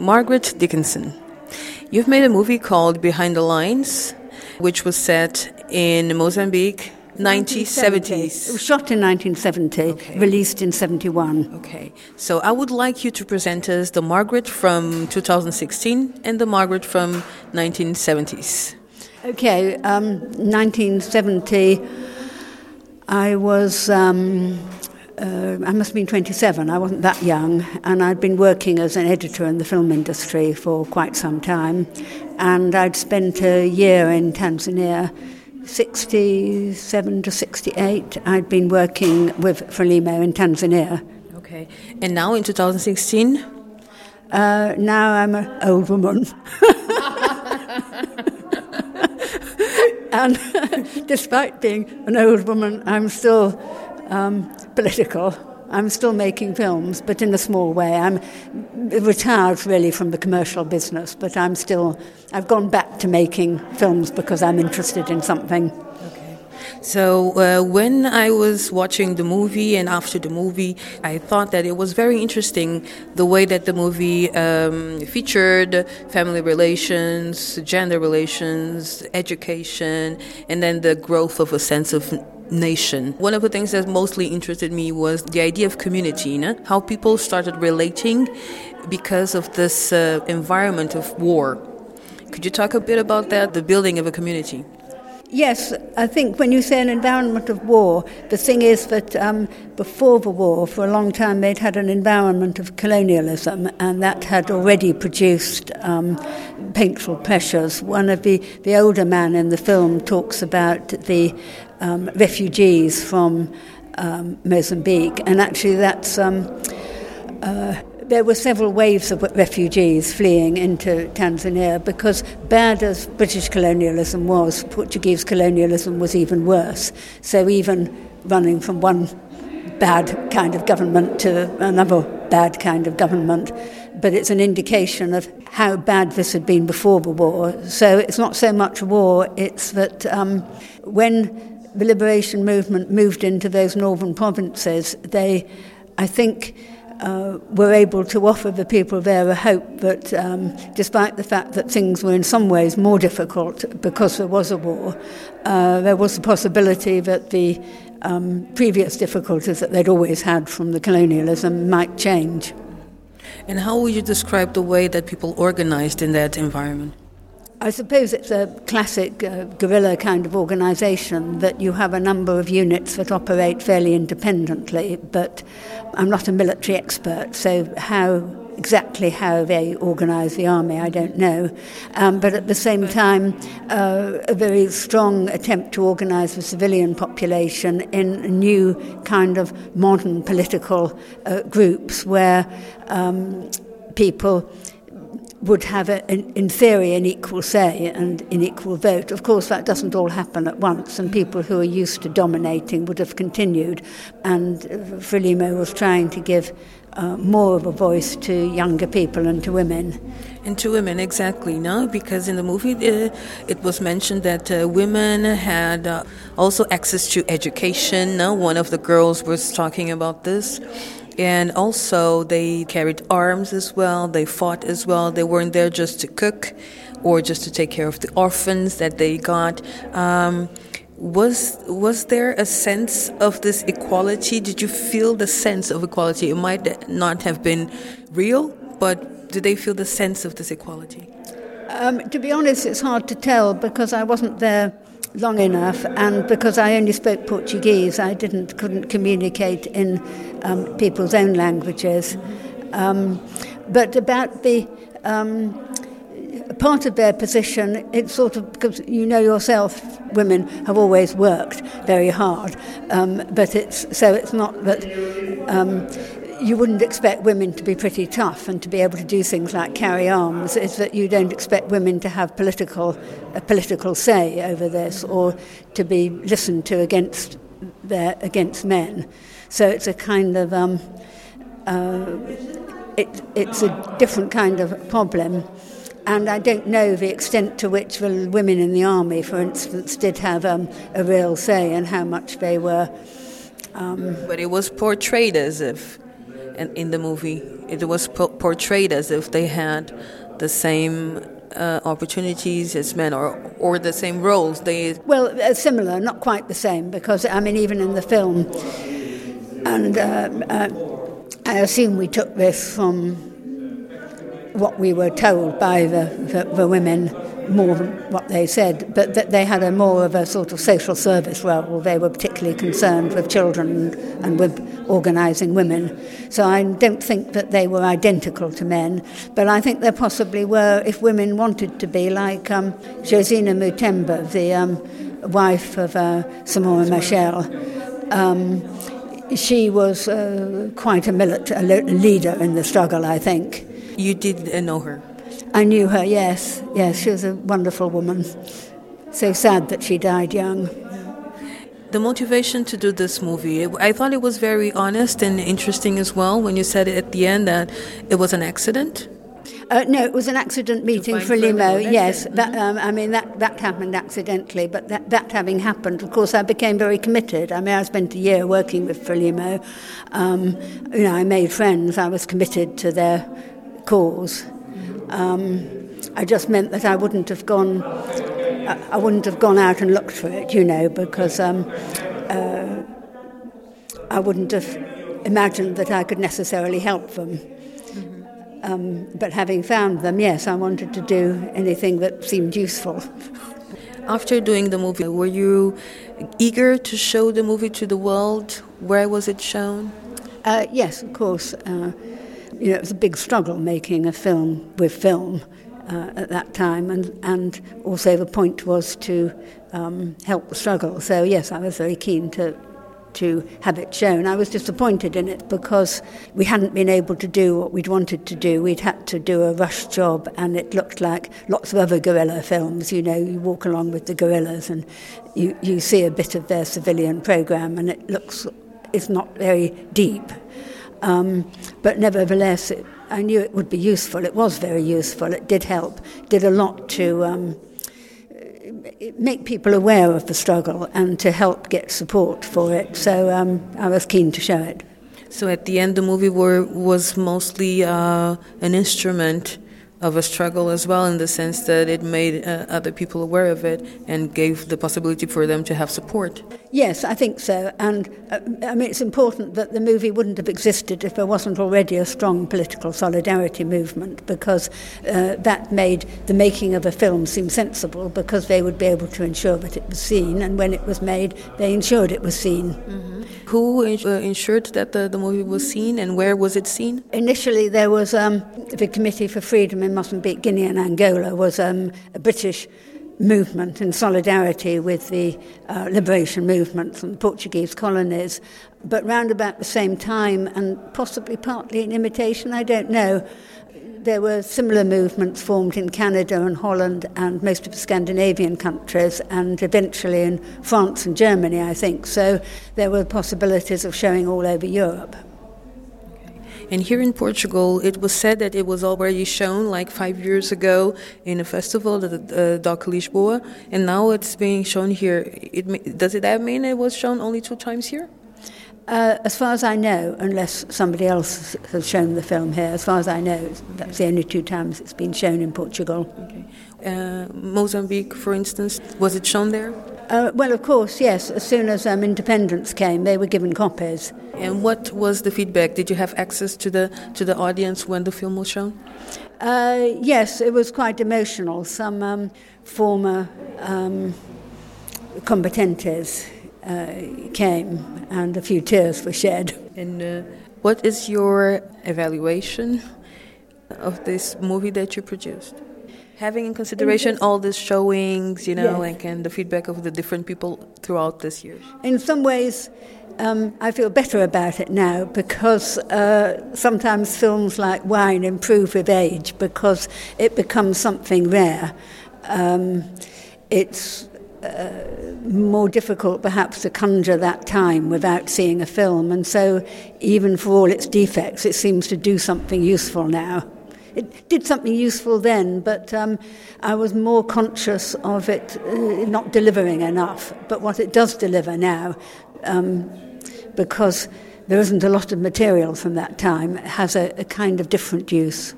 Margaret Dickinson. You've made a movie called Behind the Lines, which was set in Mozambique, 1970s. It was shot in 1970, okay. released in 71. Okay. So I would like you to present us the Margaret from 2016 and the Margaret from 1970s. Okay. Um, 1970, I was. Um, uh, I must have been 27, I wasn't that young, and I'd been working as an editor in the film industry for quite some time. And I'd spent a year in Tanzania, 67 to 68. I'd been working with Frelimo in Tanzania. Okay. And now in 2016? Uh, now I'm an old woman. and despite being an old woman, I'm still um, political. I'm still making films, but in a small way. I'm retired really from the commercial business, but I'm still, I've gone back to making films because I'm interested in something. Okay. So, uh, when I was watching the movie and after the movie, I thought that it was very interesting the way that the movie um, featured family relations, gender relations, education, and then the growth of a sense of nation. One of the things that mostly interested me was the idea of community, you know? how people started relating because of this uh, environment of war. Could you talk a bit about that, the building of a community? Yes, I think when you say an environment of war, the thing is that um, before the war, for a long time, they'd had an environment of colonialism, and that had already produced um, painful pressures. One of the, the older men in the film talks about the um, refugees from um, Mozambique, and actually that's. Um, uh, there were several waves of refugees fleeing into Tanzania because, bad as British colonialism was, Portuguese colonialism was even worse. So, even running from one bad kind of government to another bad kind of government, but it's an indication of how bad this had been before the war. So, it's not so much war, it's that um, when the liberation movement moved into those northern provinces, they, I think, uh, were able to offer the people there a hope that, um, despite the fact that things were in some ways more difficult because there was a war, uh, there was a possibility that the um, previous difficulties that they'd always had from the colonialism might change. And how would you describe the way that people organized in that environment? I suppose it's a classic uh, guerrilla kind of organisation that you have a number of units that operate fairly independently, but I'm not a military expert, so how exactly how they organise the army, I don't know. Um, but at the same time, uh, a very strong attempt to organise the civilian population in new kind of modern political uh, groups where um, people would have, a, in theory, an equal say and an equal vote. Of course, that doesn't all happen at once, and people who are used to dominating would have continued. And Frelimo was trying to give uh, more of a voice to younger people and to women. And to women, exactly, no? Because in the movie uh, it was mentioned that uh, women had uh, also access to education. No? One of the girls was talking about this. And also, they carried arms as well, they fought as well. They weren't there just to cook or just to take care of the orphans that they got. Um, was was there a sense of this equality? Did you feel the sense of equality? It might not have been real, but did they feel the sense of this equality? Um, to be honest, it's hard to tell because I wasn't there long enough, and because I only spoke Portuguese, I didn't couldn't communicate in um, people's own languages. Um, but about the um, part of their position, it's sort of because you know yourself, women have always worked very hard, um, but it's so it's not that um, you wouldn't expect women to be pretty tough and to be able to do things like carry arms. Is that you don't expect women to have political a political say over this or to be listened to against their against men. So it's a kind of um, uh, it, it's a different kind of problem. And I don't know the extent to which the women in the army, for instance, did have um, a real say and how much they were. Um, but it was portrayed as if in, in the movie. It was po- portrayed as if they had the same uh, opportunities as men or or the same roles they well uh, similar not quite the same because i mean even in the film and uh, uh i assume we took this from what we were told by the, the, the women more than what they said, but that they had a more of a sort of social service role. They were particularly concerned with children and with organising women. So I don't think that they were identical to men, but I think there possibly were, if women wanted to be, like um, Josina Muthemba, the um, wife of uh, Samora Machel. Um, she was uh, quite a, milit- a leader in the struggle, I think. You did know her? I knew her, yes. Yes, she was a wonderful woman. So sad that she died young. The motivation to do this movie, I thought it was very honest and interesting as well when you said at the end that it was an accident. Uh, no, it was an accident meeting Frelimo. Yes, mm-hmm. that, um, I mean that that happened accidentally. But that, that having happened, of course, I became very committed. I mean, I spent a year working with Frelimo. Um, you know, I made friends. I was committed to their cause. Um, I just meant that I wouldn't have gone. I wouldn't have gone out and looked for it, you know, because um, uh, I wouldn't have imagined that I could necessarily help them. Mm-hmm. Um, but having found them, yes, I wanted to do anything that seemed useful. After doing the movie, were you eager to show the movie to the world? Where was it shown? Uh, yes, of course. Uh, you know, it was a big struggle making a film with film uh, at that time, and, and also the point was to um, help the struggle. So, yes, I was very keen to, to have it shown. I was disappointed in it because we hadn't been able to do what we'd wanted to do. We'd had to do a rush job, and it looked like lots of other guerrilla films. You know, you walk along with the guerrillas and you, you see a bit of their civilian program, and it looks it's not very deep. Um, but nevertheless, it, I knew it would be useful. It was very useful. It did help, did a lot to um, make people aware of the struggle and to help get support for it. So um, I was keen to show it. So at the end, the movie were, was mostly uh, an instrument of a struggle as well, in the sense that it made uh, other people aware of it and gave the possibility for them to have support. Yes, I think so. And uh, I mean, it's important that the movie wouldn't have existed if there wasn't already a strong political solidarity movement, because uh, that made the making of a film seem sensible, because they would be able to ensure that it was seen, and when it was made, they ensured it was seen. Mm-hmm. Who uh, ensured that the, the movie was seen, and where was it seen? Initially, there was um, the Committee for Freedom in Mozambique, Guinea, and Angola was um, a British movement in solidarity with the uh, liberation movements from the Portuguese colonies. But round about the same time, and possibly partly in imitation, I don't know, there were similar movements formed in Canada and Holland and most of the Scandinavian countries, and eventually in France and Germany, I think. So there were possibilities of showing all over Europe. And here in Portugal, it was said that it was already shown like five years ago in a festival, the uh, DOC Lisboa, and now it's being shown here. It, does it that mean it was shown only two times here? Uh, as far as I know, unless somebody else has shown the film here, as far as I know, that's the only two times it's been shown in Portugal. Okay. Uh, Mozambique, for instance, was it shown there? Uh, well, of course, yes. As soon as um, independence came, they were given copies. And what was the feedback? Did you have access to the to the audience when the film was shown? Uh, yes, it was quite emotional. Some um, former um, combatentes uh, came, and a few tears were shed. And uh, what is your evaluation of this movie that you produced? Having in consideration all these showings, you know, like and the feedback of the different people throughout this year? In some ways, um, I feel better about it now because uh, sometimes films like wine improve with age because it becomes something rare. Um, it's uh, more difficult perhaps to conjure that time without seeing a film, and so even for all its defects, it seems to do something useful now. It did something useful then, but um, I was more conscious of it uh, not delivering enough. But what it does deliver now, um, because there isn't a lot of material from that time. Has a, a kind of different use.